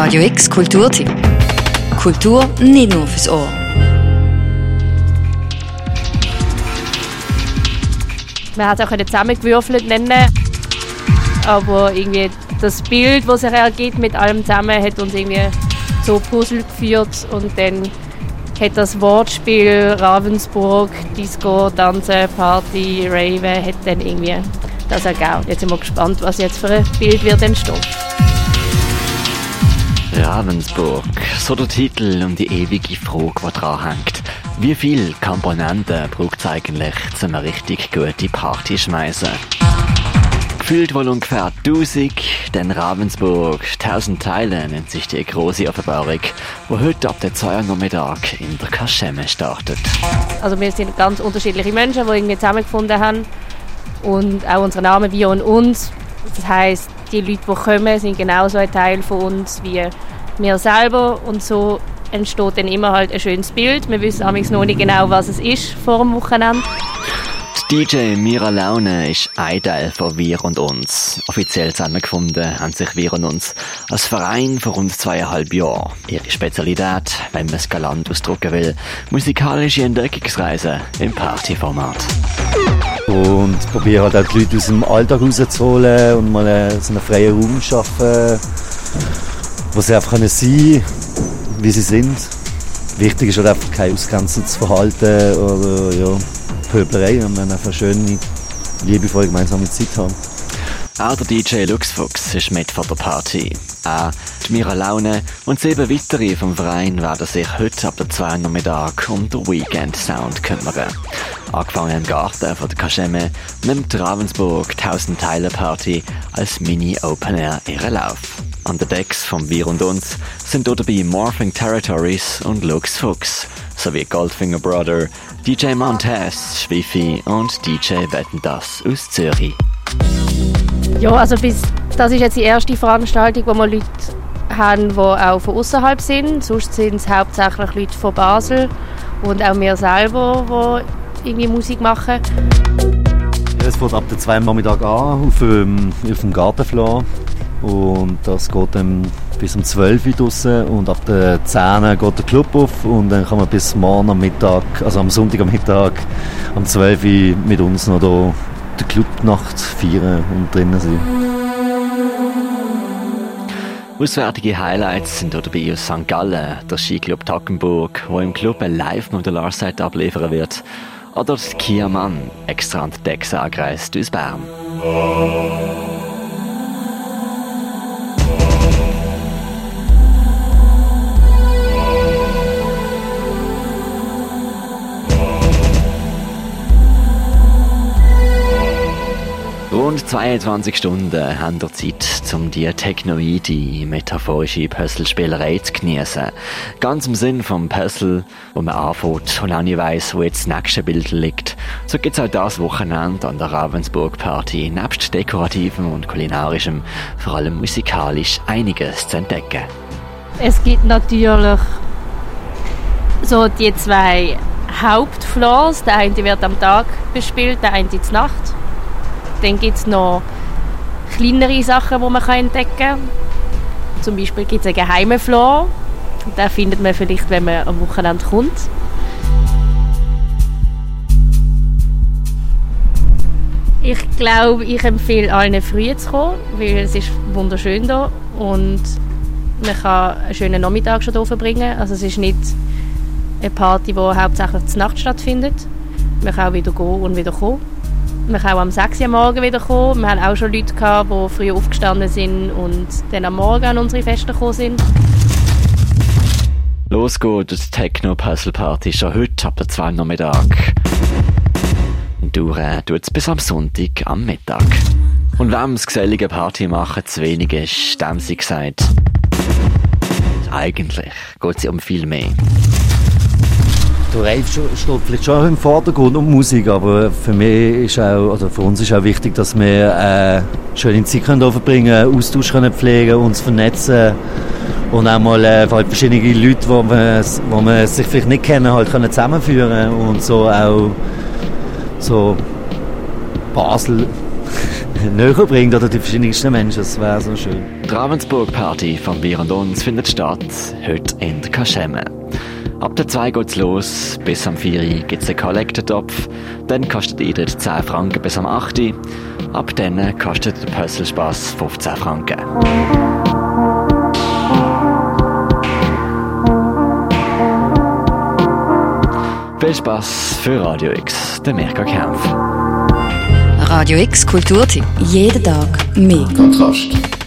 Radio X Kulturtipp. Kultur nicht nur fürs Ohr. Man hat es auch zusammengewürfelt nennen, aber irgendwie das Bild, das sich ergibt mit allem zusammen, hat uns irgendwie so Puzzle geführt und dann hat das Wortspiel Ravensburg, Disco, Tanzen, Party, Rave, hat dann irgendwie das ergeben. Jetzt sind wir gespannt, was jetzt für ein Bild wird entstehen. Ravensburg, so der Titel und die ewige Frage, die dran hängt. Wie viel Komponenten braucht es eigentlich, um eine richtig gute Party zu schmeißen? Gefühlt wohl ungefähr 1000, denn Ravensburg, 1000 Teile nennt sich die große Offenbarung, die heute ab der 2 Uhr Nachmittag in der Kaschemme startet. Also wir sind ganz unterschiedliche Menschen, die irgendwie zusammengefunden haben und auch unsere Namen «Wir und uns». Das heißt, die Leute, die kommen, sind genauso ein Teil von uns wie wir selber und so entsteht dann immer halt ein schönes Bild. Wir wissen amigs noch nicht genau, was es ist vor dem Wochenende. Die DJ Mira Laune ist ein Teil von Wir und Uns. Offiziell zusammengefunden haben sich Wir und Uns als Verein vor rund zweieinhalb Jahren. Ihre Spezialität, wenn man es galant ausdrücken will, musikalische Entdeckungsreise im Partyformat. Und probiere halt auch die Leute aus dem Alltag rauszuholen und mal so einen freien Raum zu schaffen, wo sie einfach sein können, wie sie sind. Wichtig ist halt einfach kein ausgrenzendes Verhalten oder ja, Pöblerei, wenn wir einfach schöne, liebevolle gemeinsame Zeit haben. Auch der DJ Luxfuchs ist mit von der Party. Auch die Mira Laune und sieben weitere vom Verein werden sich heute ab der 2 Nachmittag um den Weekend Sound kümmern. Angefangen im Garten von der Kaschemme nimmt Ravensburg 1000 Teile Party als Mini Open Air ihren Lauf. An den Decks von Wir und Uns sind dort dabei Morphing Territories und Lux Fuchs, sowie Goldfinger Brother, DJ Montez, Schwiffi und DJ Wettendas aus Zürich. Ja, also bis, das ist jetzt die erste Veranstaltung, wo wir Leute haben, die auch von außerhalb sind. Sonst sind es hauptsächlich Leute von Basel und auch wir selber, die irgendwie Musik machen. Ja, es fängt ab der 2 Nachmittag an auf dem, auf dem Gartenfloor und das geht dann bis um 12 Uhr draussen und ab der 10 geht der Club auf und dann kann man bis morgen am Mittag, also am Sonntag am Mittag, um 12 Uhr mit uns noch da die Clubnacht feiern und drinnen sein. Auswärtige Highlights sind dabei aus St. Gallen, der Skiclub Tackenburg, wo im Club ein Live-Modular-Set abliefern wird, oder das Kia Mann, extra an den Decks angereist aus Bern. Rund 22 Stunden haben wir Zeit, um die technoide, metaphorische Puzzlespielerei zu genießen. Ganz im Sinn vom Puzzle, wo man anfängt und auch nicht weiss, wo jetzt das nächste Bild liegt. So gibt es auch das Wochenende an der Ravensburg Party, nebst dekorativem und kulinarischem, vor allem musikalisch, einiges zu entdecken. Es gibt natürlich so die zwei Hauptfloors. Der eine wird am Tag bespielt, der eine zur Nacht. Dann gibt es noch kleinere Sachen, die man entdecken kann. Zum Beispiel gibt es einen geheimen Floor. Den findet man vielleicht, wenn man am Wochenende kommt. Ich glaube, ich empfehle allen früh zu kommen, weil es ist wunderschön hier und man kann einen schönen Nachmittag schon hier verbringen. Also es ist nicht eine Party, die hauptsächlich zur Nacht stattfindet. Man kann auch wieder gehen und wieder kommen. Man kann auch am 6 Uhr Morgen wieder kommen. Wir haben auch schon Leute gehabt, die früh aufgestanden sind und dann am Morgen an unsere Feste gekommen sind. Los geht die Techno-Puzzle-Party schon heute ab der 2 Nachmittag. Und dauern tut es bis am Sonntag am Mittag. Und wem das gesellige Party machen zu wenig ist, dem sie gesagt. Eigentlich geht es um viel mehr. Der Rave steht vielleicht schon im Vordergrund und Musik, aber für mich ist auch, oder für uns ist auch wichtig, dass wir äh, schöne Zeit können verbringen, Austausch können pflegen, uns vernetzen und auch mal äh, halt verschiedene Leute, die man, wo man sich vielleicht nicht kennen, halt können zusammenführen und so auch so Basel näher bringt oder die verschiedensten Menschen. Das wäre so schön. Die Ravensburg-Party von Wir und Uns findet statt, heute in Kaschemme. Ab der 2 geht's los, bis am 4 gibt's einen Kollektentopf, dann kostet Eintritt 10 Franken bis am 8 Ab dann kostet der Pösselspass 15 Franken. Viel Spaß für Radio X, der Mirka Kempf. Radio X Kulturtipp. Jeden Tag mehr. Kontrast.